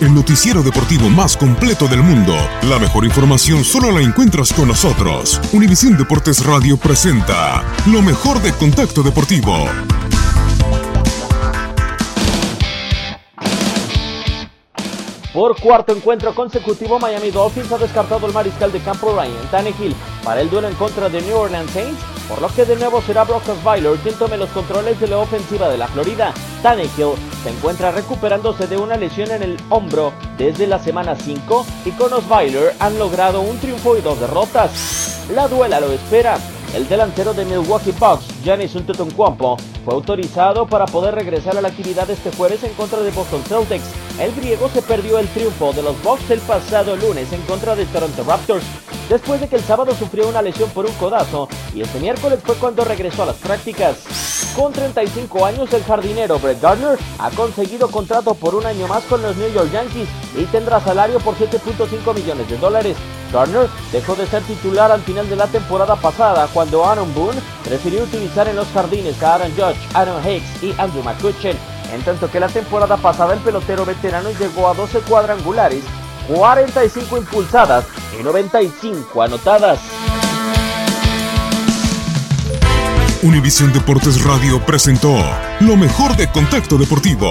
El noticiero deportivo más completo del mundo. La mejor información solo la encuentras con nosotros. Univisión Deportes Radio presenta lo mejor de Contacto Deportivo. Por cuarto encuentro consecutivo, Miami Dolphins ha descartado el mariscal de campo Ryan Tannehill para el duelo en contra de New Orleans Saints, por lo que de nuevo será Brock Osweiler quien tome los controles de la ofensiva de la Florida. Tannehill se encuentra recuperándose de una lesión en el hombro desde la semana 5 y con Osweiler han logrado un triunfo y dos derrotas. La duela lo espera. El delantero de Milwaukee Bucks, Giannis Antetokounmpo, fue autorizado para poder regresar a la actividad este jueves en contra de Boston Celtics. El griego se perdió el triunfo de los Bucks el pasado lunes en contra de Toronto Raptors, después de que el sábado sufrió una lesión por un codazo y este miércoles fue cuando regresó a las prácticas. Con 35 años, el jardinero Brett Gardner ha conseguido contrato por un año más con los New York Yankees y tendrá salario por 7.5 millones de dólares. Gardner dejó de ser titular al final de la temporada pasada cuando Aaron Boone prefirió utilizar en los jardines a Aaron Judge, Aaron Hicks y Andrew McCutcheon. En tanto que la temporada pasada el pelotero veterano llegó a 12 cuadrangulares, 45 impulsadas y 95 anotadas. Univisión Deportes Radio presentó lo mejor de Contacto Deportivo.